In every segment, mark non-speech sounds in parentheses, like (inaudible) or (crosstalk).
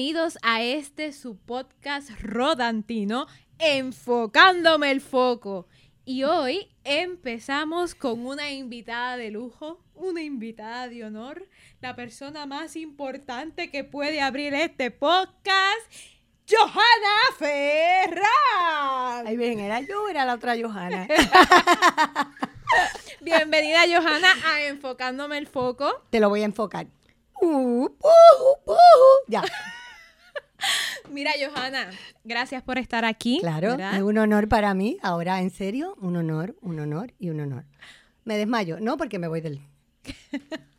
Bienvenidos a este su podcast rodantino, enfocándome el foco. Y hoy empezamos con una invitada de lujo, una invitada de honor, la persona más importante que puede abrir este podcast, Johanna Ferran. Ahí bien, ¿era yo era la otra Johanna? (laughs) Bienvenida, Johanna, a Enfocándome el Foco. Te lo voy a enfocar. Uh, uh, uh, ya. Mira, Johanna, gracias por estar aquí. Claro, ¿verdad? es un honor para mí. Ahora, en serio, un honor, un honor y un honor. Me desmayo, no porque me voy del... (laughs)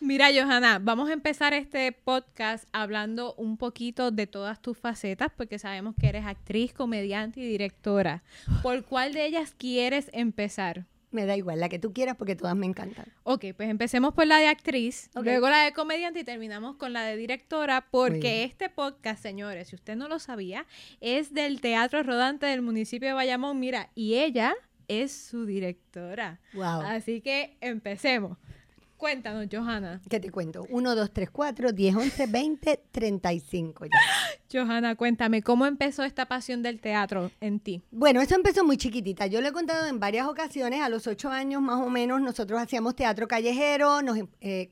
Mira, Johanna, vamos a empezar este podcast hablando un poquito de todas tus facetas, porque sabemos que eres actriz, comediante y directora. ¿Por cuál de ellas quieres empezar? Me da igual, la que tú quieras porque todas me encantan. Ok, pues empecemos por la de actriz, luego la de comediante y terminamos con la de directora, porque este podcast, señores, si usted no lo sabía, es del Teatro Rodante del municipio de Bayamón, mira, y ella es su directora. Wow. Así que empecemos. Cuéntanos, Johanna. ¿Qué te cuento? 1, 2, 3, 4, 10, 11, 20, 35 ya. (laughs) Johanna, cuéntame, ¿cómo empezó esta pasión del teatro en ti? Bueno, eso empezó muy chiquitita. Yo lo he contado en varias ocasiones. A los ocho años más o menos nosotros hacíamos teatro callejero, nos eh,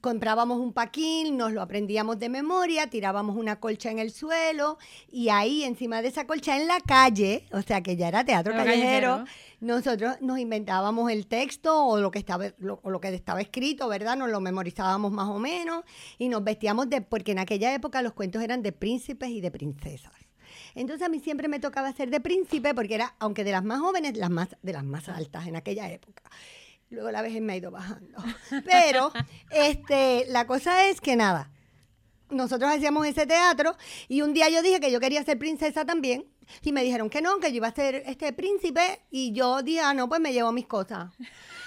comprábamos un paquín, nos lo aprendíamos de memoria, tirábamos una colcha en el suelo y ahí encima de esa colcha en la calle, o sea que ya era teatro callejero, callejero. nosotros nos inventábamos el texto o lo que estaba lo, o lo que estaba escrito, ¿verdad? Nos lo memorizábamos más o menos y nos vestíamos de porque en aquella época los cuentos eran de príncipes y de princesas. Entonces a mí siempre me tocaba ser de príncipe porque era, aunque de las más jóvenes, las más, de las más altas en aquella época. Luego la vejez me ha ido bajando. (laughs) Pero este, la cosa es que nada, nosotros hacíamos ese teatro y un día yo dije que yo quería ser princesa también y me dijeron que no, que yo iba a ser este príncipe y yo dije, ah, no, pues me llevo mis cosas.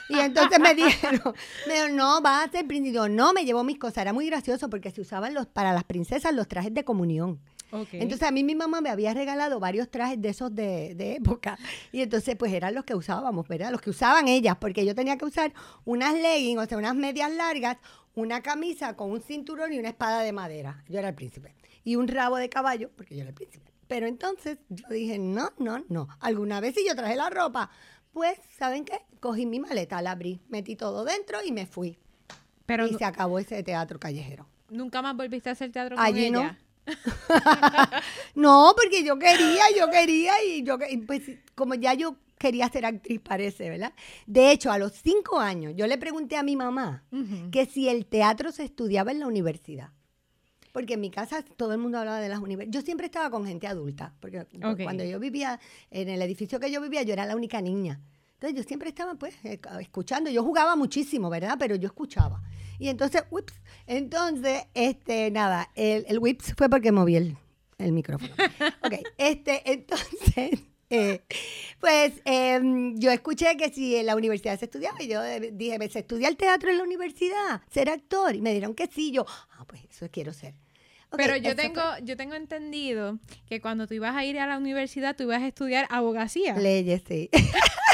Y entonces me (laughs) dijeron, me dijeron, no, vas a ser príncipe. Yo, no, me llevo mis cosas. Era muy gracioso porque se usaban los, para las princesas los trajes de comunión. Entonces a mí mi mamá me había regalado varios trajes de esos de, de época. Y entonces pues eran los que usábamos, ¿verdad? Los que usaban ellas, porque yo tenía que usar unas leggings, o sea, unas medias largas, una camisa con un cinturón y una espada de madera. Yo era el príncipe. Y un rabo de caballo, porque yo era el príncipe. Pero entonces yo dije, no, no, no. Alguna vez si yo traje la ropa, pues, ¿saben qué? Cogí mi maleta, la abrí, metí todo dentro y me fui. Pero y se acabó ese teatro callejero. nunca más volviste a hacer teatro con Allí ella. No, (laughs) porque yo quería, yo quería y yo, pues como ya yo quería ser actriz, parece, ¿verdad? De hecho, a los cinco años, yo le pregunté a mi mamá que si el teatro se estudiaba en la universidad. Porque en mi casa todo el mundo hablaba de las universidades. Yo siempre estaba con gente adulta, porque cuando yo vivía, en el edificio que yo vivía, yo era la única niña. Entonces yo siempre estaba pues eh, escuchando. Yo jugaba muchísimo, ¿verdad? Pero yo escuchaba. Y entonces, ups, entonces, este, nada, el, el whips fue porque moví el, el micrófono. Ok, este, (laughs) entonces, eh, pues em, yo escuché que si en la universidad se estudiaba, y yo eh, dije, ¿se estudia el teatro en la universidad? ¿Ser actor? Y me dijeron que sí, yo, ah, pues eso quiero ser. Pero yo tengo, yo tengo entendido que cuando tú ibas a ir a la universidad, tú ibas a estudiar abogacía. Leyes, sí. (laughs)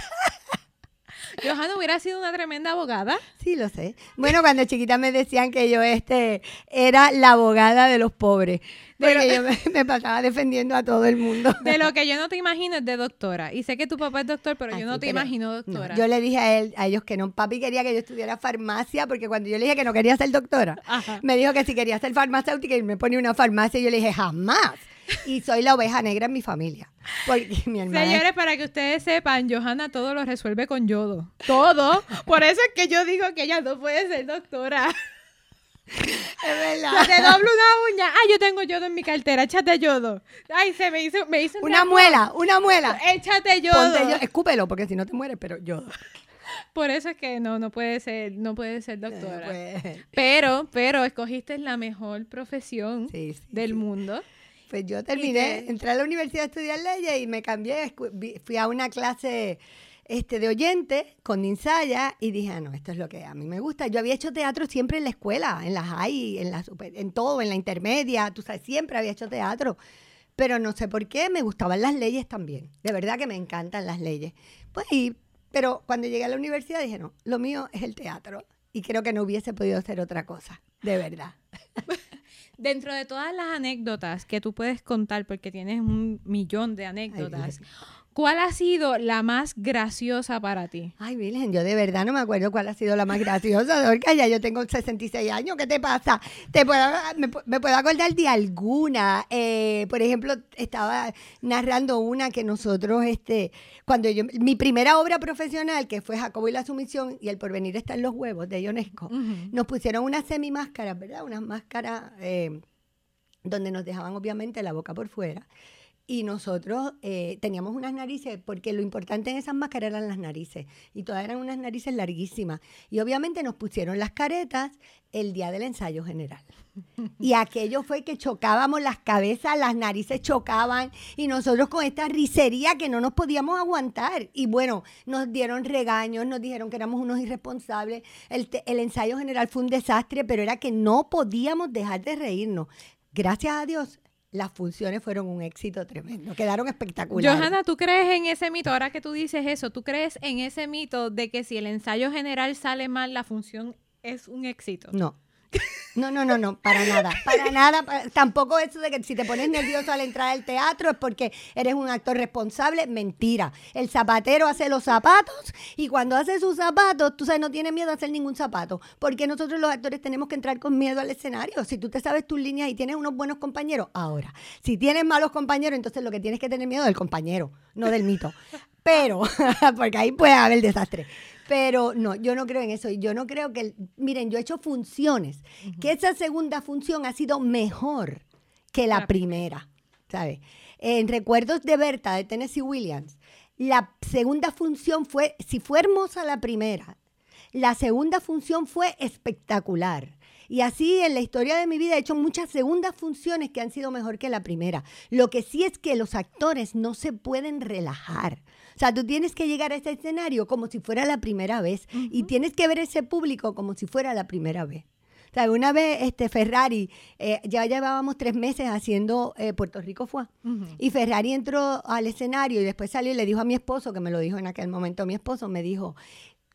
Johanna hubiera sido una tremenda abogada. Sí, lo sé. Bueno, cuando chiquita me decían que yo este era la abogada de los pobres. Porque Pero- yo me, me pasaba defendiendo a todo el mundo. (laughs) De lo que yo no te (laughs) imagino es de doctora. Y sé que tu papá es doctor, pero yo no te imagino No, doctora. yo le dije a él, a ellos que no. Papi quería que yo estudiara farmacia porque cuando yo le dije que no quería ser doctora, Ajá. me dijo que si quería ser farmacéutica y me ponía una farmacia, y yo le dije jamás. Y soy la oveja negra en mi familia. Porque mi hermana. Señores, para que ustedes sepan, Johanna todo lo resuelve con yodo. Todo. Por eso es que yo digo que ella no puede ser doctora. es verdad. Se te dobla una uña. Ay, yo tengo yodo en mi cartera. Échate yodo. Ay, se me hizo, me hizo un Una muela, una muela. Échate yodo. Ponte yo, escúpelo, porque si no te mueres, pero yo. Por eso es que no, no puede ser, no puede ser doctora. Pero, pero escogiste la mejor profesión sí, sí, del sí. mundo. Pues yo terminé, entré a la universidad a estudiar leyes y me cambié, fui a una clase este, de oyente con Ninsaya y dije, ah, no, esto es lo que a mí me gusta. Yo había hecho teatro siempre en la escuela, en la high, en, la super- en todo, en la intermedia, tú sabes, siempre había hecho teatro. Pero no sé por qué, me gustaban las leyes también. De verdad que me encantan las leyes. Pues, y, pero cuando llegué a la universidad dije, no, lo mío es el teatro. Y creo que no hubiese podido hacer otra cosa, de verdad. (laughs) Dentro de todas las anécdotas que tú puedes contar, porque tienes un millón de anécdotas, ¿cuál ha sido la más graciosa para ti? Ay, Virgen, yo de verdad no me acuerdo cuál ha sido la más graciosa, Dorca. Ya yo tengo 66 años, ¿qué te pasa? ¿Te puedo, me, me puedo acordar de alguna. Eh, por ejemplo, estaba narrando una que nosotros, este, cuando yo, mi primera obra profesional, que fue Jacobo y la sumisión y el porvenir está en los huevos de Ionesco, Ujú. nos pusieron unas semimáscaras, ¿verdad? Unas máscaras eh, donde nos dejaban obviamente la boca por fuera. Y nosotros eh, teníamos unas narices, porque lo importante en esas máscaras eran las narices. Y todas eran unas narices larguísimas. Y obviamente nos pusieron las caretas el día del ensayo general. Y (laughs) aquello fue que chocábamos las cabezas, las narices chocaban y nosotros con esta risería que no nos podíamos aguantar. Y bueno, nos dieron regaños, nos dijeron que éramos unos irresponsables. El, el ensayo general fue un desastre, pero era que no podíamos dejar de reírnos. Gracias a Dios, las funciones fueron un éxito tremendo, quedaron espectaculares. Johanna, ¿tú crees en ese mito? Ahora que tú dices eso, ¿tú crees en ese mito de que si el ensayo general sale mal, la función es un éxito? No. No, no, no, no, para nada, para nada, pa- tampoco eso de que si te pones nervioso al entrar al teatro es porque eres un actor responsable, mentira. El zapatero hace los zapatos y cuando hace sus zapatos, tú sabes, no tiene miedo a hacer ningún zapato, porque nosotros los actores tenemos que entrar con miedo al escenario. Si tú te sabes tus líneas y tienes unos buenos compañeros, ahora, si tienes malos compañeros, entonces lo que tienes que tener miedo es del compañero, no del mito. Pero, (laughs) porque ahí puede haber desastre. Pero no, yo no creo en eso. Y Yo no creo que, el- miren, yo he hecho funciones, que esa segunda función ha sido mejor que la La primera, ¿sabes? En Recuerdos de Berta, de Tennessee Williams, la segunda función fue, si fue hermosa la primera, la segunda función fue espectacular. Y así en la historia de mi vida he hecho muchas segundas funciones que han sido mejor que la primera. Lo que sí es que los actores no se pueden relajar. O sea, tú tienes que llegar a ese escenario como si fuera la primera vez y tienes que ver ese público como si fuera la primera vez. O sea, una vez este Ferrari, eh, ya llevábamos tres meses haciendo eh, Puerto Rico fue. Y Ferrari entró al escenario y después salió y le dijo a mi esposo, que me lo dijo en aquel momento mi esposo, me dijo,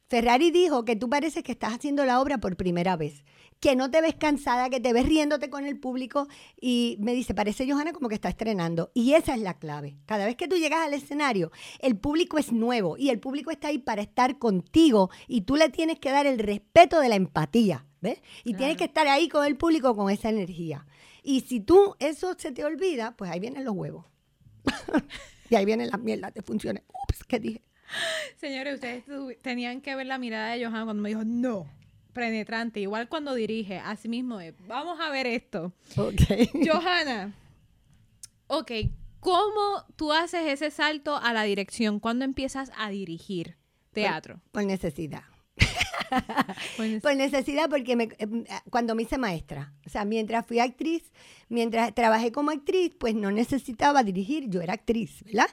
Ferrari dijo que tú pareces que estás haciendo la obra por primera vez, que no te ves cansada, que te ves riéndote con el público y me dice, parece Johanna como que está estrenando. Y esa es la clave. Cada vez que tú llegas al escenario, el público es nuevo y el público está ahí para estar contigo y tú le tienes que dar el respeto de la empatía, ¿ves? Y tienes que estar ahí con el público con esa energía. Y si tú eso se te olvida, pues ahí vienen los huevos. (laughs) y ahí vienen las mierdas de funciones. Ups, ¿qué dije? Señores, ustedes tenían que ver la mirada de Johanna cuando me dijo, no, penetrante. Igual cuando dirige, así mismo es. Vamos a ver esto. Ok. (laughs) Johanna, ok, ¿cómo tú haces ese salto a la dirección? ¿Cuándo empiezas a dirigir teatro? Por necesidad. (laughs) Por necesidad, porque me- eh, cuando me hice maestra, o sea, mientras fui actriz, mientras trabajé como actriz, pues no necesitaba dirigir, yo era actriz, ¿verdad?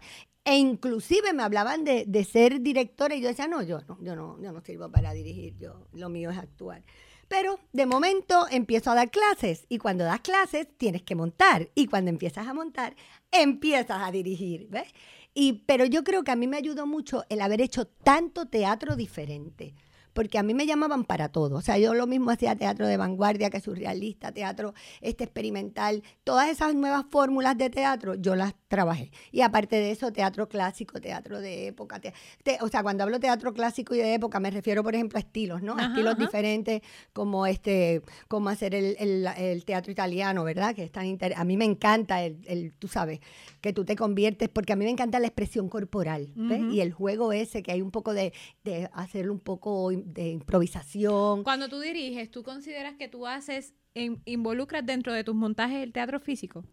E inclusive me hablaban de, de ser directora y yo decía, no, yo no, yo no, yo no sirvo para dirigir, yo, lo mío es actuar. Pero de momento empiezo a dar clases y cuando das clases tienes que montar y cuando empiezas a montar empiezas a dirigir, ¿ves? Y, pero yo creo que a mí me ayudó mucho el haber hecho tanto teatro diferente. Porque a mí me llamaban para todo. O sea, yo lo mismo hacía teatro de vanguardia que surrealista, teatro este experimental. Todas esas nuevas fórmulas de teatro yo las trabajé. Y aparte de eso, teatro clásico, teatro de época. te- te- o sea, cuando hablo teatro clásico y de época, me refiero, por ejemplo, a estilos, ¿no? A estilos ajá. diferentes, como este, como hacer el, el- el teatro italiano, ¿verdad? Que es tan inter- A mí me encanta el, el, tú sabes, que tú te conviertes, porque a mí me encanta la expresión corporal, ¿ves? Y el juego ese, que hay un poco de, de hacerlo un poco de improvisación. Cuando tú diriges, ¿tú consideras que tú haces, in- involucras dentro de tus montajes el teatro físico?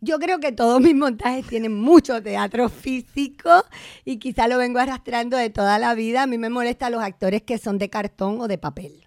Yo creo que todos mis montajes tienen mucho teatro físico y quizá lo vengo arrastrando de toda la vida. A mí me molestan los actores que son de cartón o de papel.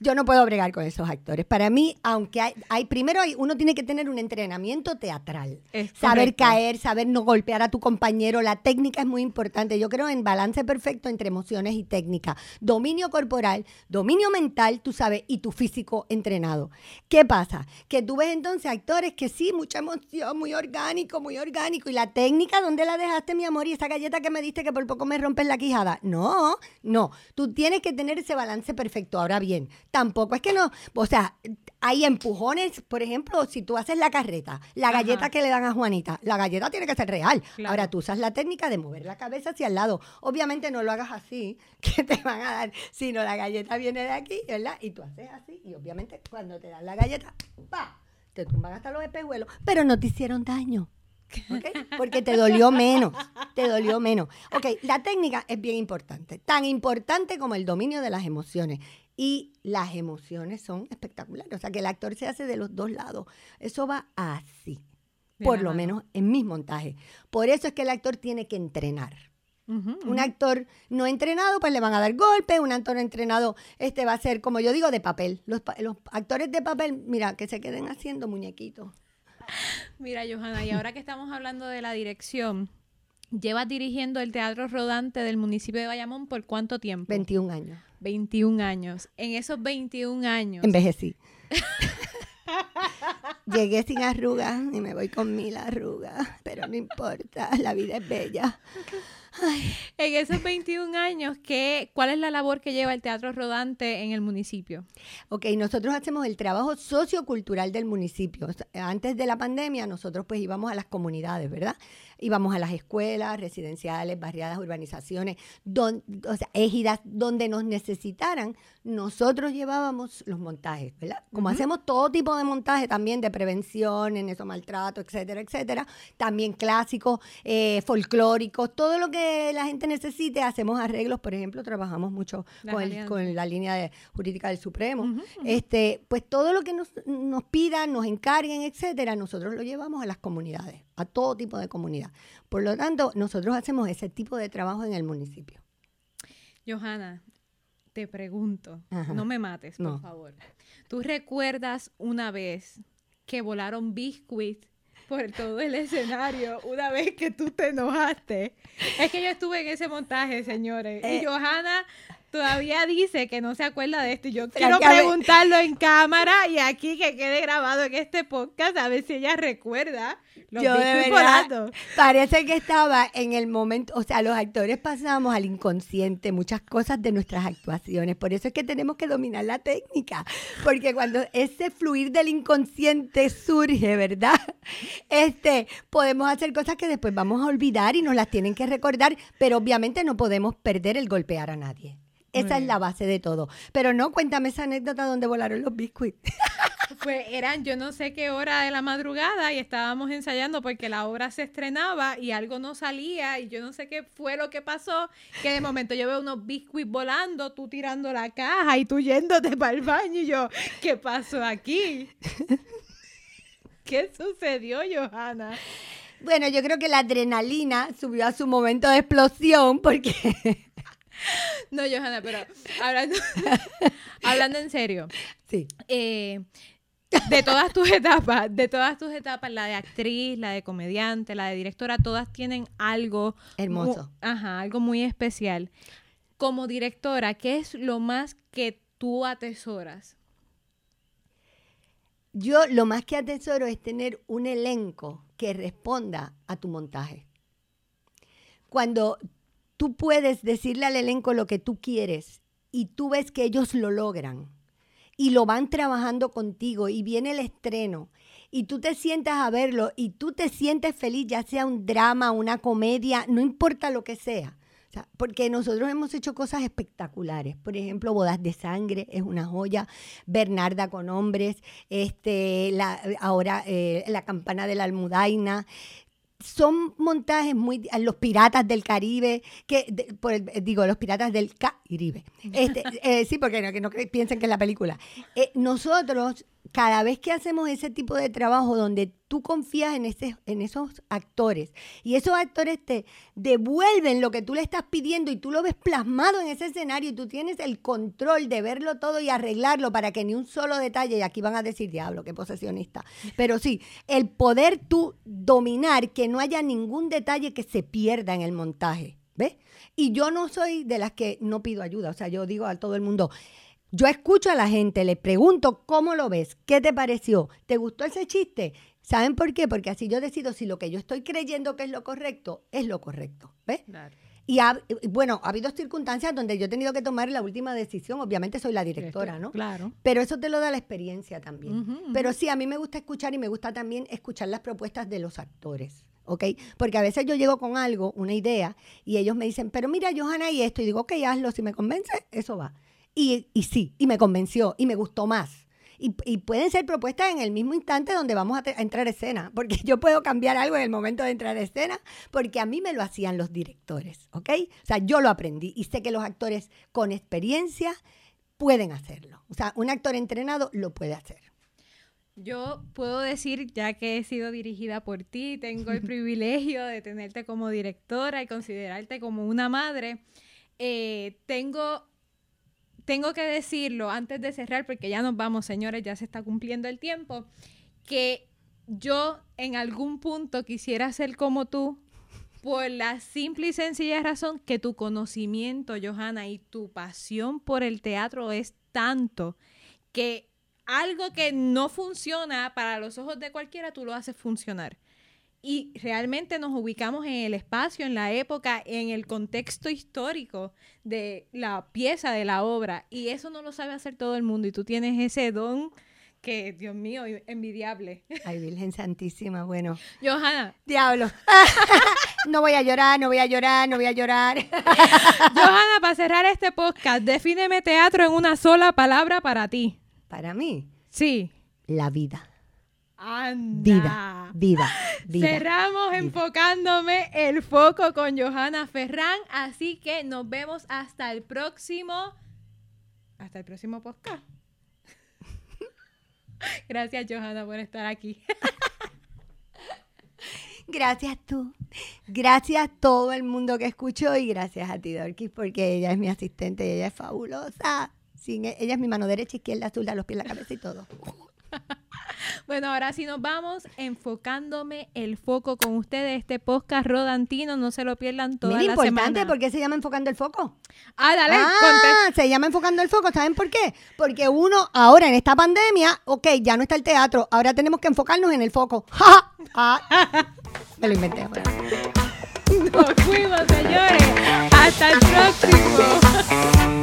Yo no puedo bregar con esos actores. Para mí, aunque hay, hay primero hay, uno tiene que tener un entrenamiento teatral. Es saber correcto. caer, saber no golpear a tu compañero. La técnica es muy importante. Yo creo en balance perfecto entre emociones y técnica. Dominio corporal, dominio mental, tú sabes, y tu físico entrenado. ¿Qué pasa? Que tú ves entonces actores que sí, mucha emoción, muy orgánico, muy orgánico. Y la técnica, ¿dónde la dejaste, mi amor? Y esa galleta que me diste que por poco me rompes la quijada. No, no. Tú tienes que tener ese balance perfecto. Ahora bien, bien. Tampoco es que no, o sea, hay empujones, por ejemplo, si tú haces la carreta, la Ajá. galleta que le dan a Juanita, la galleta tiene que ser real. Claro. Ahora tú usas la técnica de mover la cabeza hacia el lado. Obviamente no lo hagas así, (laughs) que te van a dar, sino la galleta viene de aquí, ¿verdad? Y tú haces así, y obviamente cuando te dan la galleta, ¡pa! Te tumban hasta los espejuelos, pero no te hicieron daño. ¿ok? Porque te dolió menos, te dolió menos. Ok, la técnica es bien importante, tan importante como el dominio de las emociones. Y las emociones son espectaculares, o sea que el actor se hace de los dos lados. Eso va así, por lo menos en mis montajes. Por eso es que el actor tiene que entrenar. Un actor no entrenado, pues le van a dar golpes. Un actor entrenado, este va a ser, como yo digo, de papel. Los, los actores de papel, mira, que se queden haciendo muñequitos. (laughs) Mira, Johanna, y ahora que estamos hablando de la dirección, ¿llevas dirigiendo el teatro rodante del municipio de Bayamón por cuánto tiempo? 21 años. 21 años. En esos 21 años, Envejecí. (laughs) Llegué sin arrugas y me voy con mil arrugas, pero no importa, la vida es bella. en esos 21 años, ¿qué, ¿cuál es la labor que lleva el teatro rodante en el municipio? Ok, nosotros hacemos el trabajo sociocultural del municipio. Antes de la pandemia, nosotros pues íbamos a las comunidades, ¿verdad? Íbamos a las escuelas, residenciales, barriadas, urbanizaciones, don- o sea, égidas, donde nos necesitaran, nosotros llevábamos los montajes, ¿verdad? Como hacemos todo tipo de montaje también de prevención, en eso maltrato, etcétera, etcétera, también clásicos, eh, folclóricos, todo lo que la gente necesite, hacemos arreglos, por ejemplo, trabajamos mucho con, el- alianzas. con la línea de- jurídica del Supremo. Este, pues todo lo que nos, nos pidan, nos encarguen, etcétera, nosotros lo llevamos a las comunidades, a todo tipo de Por lo tanto, nosotros hacemos ese tipo de trabajo en el municipio. Johanna, te pregunto, Ajá. no me mates, por No. favor. ¿Tú recuerdas una vez que volaron biscuits por todo el (laughs) escenario una vez que tú te enojaste? Es que yo estuve en ese montaje, señores. Eh. y Johanna todavía dice que no se acuerda de esto. Y yo quiero que preguntarlo en cámara y aquí que quede grabado en este podcast a ver si ella recuerda los Yo de biscuits verdad-. Parece que estaba en el momento, o sea, los actores pasamos al inconsciente muchas cosas de nuestras actuaciones. Por eso es que tenemos que dominar la técnica, porque cuando ese fluir del inconsciente surge, ¿verdad? Este, podemos hacer cosas que después vamos a olvidar y nos las tienen que recordar, pero obviamente no podemos perder el golpear a nadie. Esa es la base de todo. Pero no, cuéntame esa anécdota donde volaron los biscuits. (laughs) Pues eran yo no sé qué hora de la madrugada y estábamos ensayando porque la obra se estrenaba y algo no salía y yo no sé qué fue lo que pasó, que de momento yo veo unos biscuits volando, tú tirando la caja y tú yéndote (laughs) para el baño y yo, ¿qué pasó aquí? (laughs) ¿Qué sucedió, Johanna? Bueno, yo creo que la adrenalina subió a su momento de explosión porque... (laughs) No, Johanna, pero hablando, (laughs) hablando en serio, sí. eh, de todas tus etapas, de todas tus etapas, la de actriz, la de comediante, la de directora, todas tienen algo Hermoso. ajá, algo muy especial. Como directora, ¿qué es lo más que tú atesoras? Yo lo más que atesoro es tener un elenco que responda a tu montaje. Cuando tú puedes decirle al elenco lo que tú quieres y tú ves que ellos lo logran y lo van trabajando contigo y viene el estreno y tú te sientas a verlo y tú te sientes feliz, ya sea un drama, una comedia, no importa lo que sea. Porque nosotros hemos hecho cosas espectaculares. Por ejemplo, Bodas de Sangre es una joya. Bernarda con hombres. Este, ahora eh, La Campana de la Almudaina. Son montajes muy. Los Piratas del Caribe. que de- por el- Digo, los Piratas del Caribe. Este, (laughs) eh, sí, porque no, que no piensen que es la película. Eh, nosotros, cada vez que hacemos ese tipo de trabajo donde tú confías en, esos actores y esos actores te devuelven lo que tú le estás pidiendo y tú lo ves plasmado en ese escenario y tú tienes el control de verlo todo y arreglarlo para que ni un solo detalle, y aquí van a decir, diablo, qué posesionista, pero sí, el poder tú dominar que no haya ningún detalle que se pierda en el montaje, ¿ves? Y yo no soy de las que no pido ayuda, o sea, yo digo a todo el mundo, yo escucho a la gente, le pregunto cómo lo ves, qué te pareció, ¿te gustó ese chiste? ¿Saben por qué? Porque así yo decido si lo que yo estoy creyendo que es lo correcto es lo correcto. ¿Ves? Y ha- y bueno, ha habido circunstancias donde yo he tenido que tomar la última decisión. Obviamente soy la directora, ¿no? Claro. Pero eso te lo da la experiencia también. Pero sí, a mí me gusta escuchar y me gusta también escuchar las propuestas de los actores. ¿Ok? Porque a veces yo llego con algo, una idea, y ellos me dicen, pero mira, Johanna, y esto. Y digo, ok, hazlo. Si me convence, eso va. Y, y sí, y me convenció, y me gustó más. Y, y pueden ser propuestas en el mismo instante donde vamos a entrar a escena, (laughs) porque yo puedo cambiar algo en el momento de entrar a escena, porque a mí me lo hacían los directores, ¿ok? O sea, yo lo aprendí y sé que los actores con experiencia pueden hacerlo. O sea, un actor entrenado lo puede hacer. Yo puedo decir, ya que he sido dirigida por ti, tengo el (laughs) privilegio de tenerte como directora y considerarte como una madre, eh, tengo, tengo que decirlo antes de cerrar, porque ya nos vamos, señores, ya se está cumpliendo el tiempo, que yo en algún punto quisiera ser como tú, por la simple y sencilla razón que tu conocimiento, Johanna, y tu pasión por el teatro es tanto que algo que no funciona para los ojos de cualquiera, tú lo haces funcionar. Y realmente nos ubicamos en el espacio, en la época, en el contexto histórico de la pieza, de la obra. Y eso no lo sabe hacer todo el mundo. Y tú tienes ese don que, Dios mío, envidiable. Ay, Virgen Santísima, bueno. Johanna, Diablo. (laughs) no voy a llorar, no voy a llorar, no voy a llorar. (laughs) Johanna, para cerrar este podcast, defíneme teatro en una sola palabra para ti. Para mí, Sí. la vida. Anda. Vida, vida, vida. Cerramos enfocándome el foco con Johanna Ferrán, así que nos vemos hasta el próximo hasta el próximo podcast. (laughs) Gracias Johanna por estar aquí. (laughs) Gracias tú. Gracias a todo el mundo que escuchó y gracias a ti, Dorkis, porque ella es mi asistente y ella es fabulosa. Sin e- ella es mi mano derecha, izquierda, azul, los pies, la cabeza y todo. (laughs) Bueno, ahora sí nos vamos enfocándome el foco con ustedes este podcast rodantino, no se lo pierdan toda Mira, la importante, semana. ¿por qué se llama Enfocando el Foco? Ah, dale, Ah, se llama Enfocando el Foco, ¿saben por qué? Porque uno, ahora en esta pandemia, ok, ya no está el teatro, ahora tenemos que enfocarnos en el foco. (laughs) ¡Ja! Ah, me lo inventé. bueno. Nos fuimos, señores. Hasta el próximo. (laughs)